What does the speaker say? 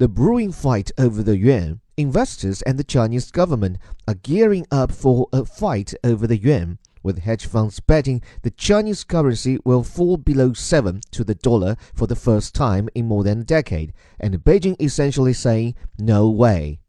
the brewing fight over the yuan, investors and the Chinese government are gearing up for a fight over the yuan, with hedge funds betting the Chinese currency will fall below 7 to the dollar for the first time in more than a decade, and Beijing essentially saying no way.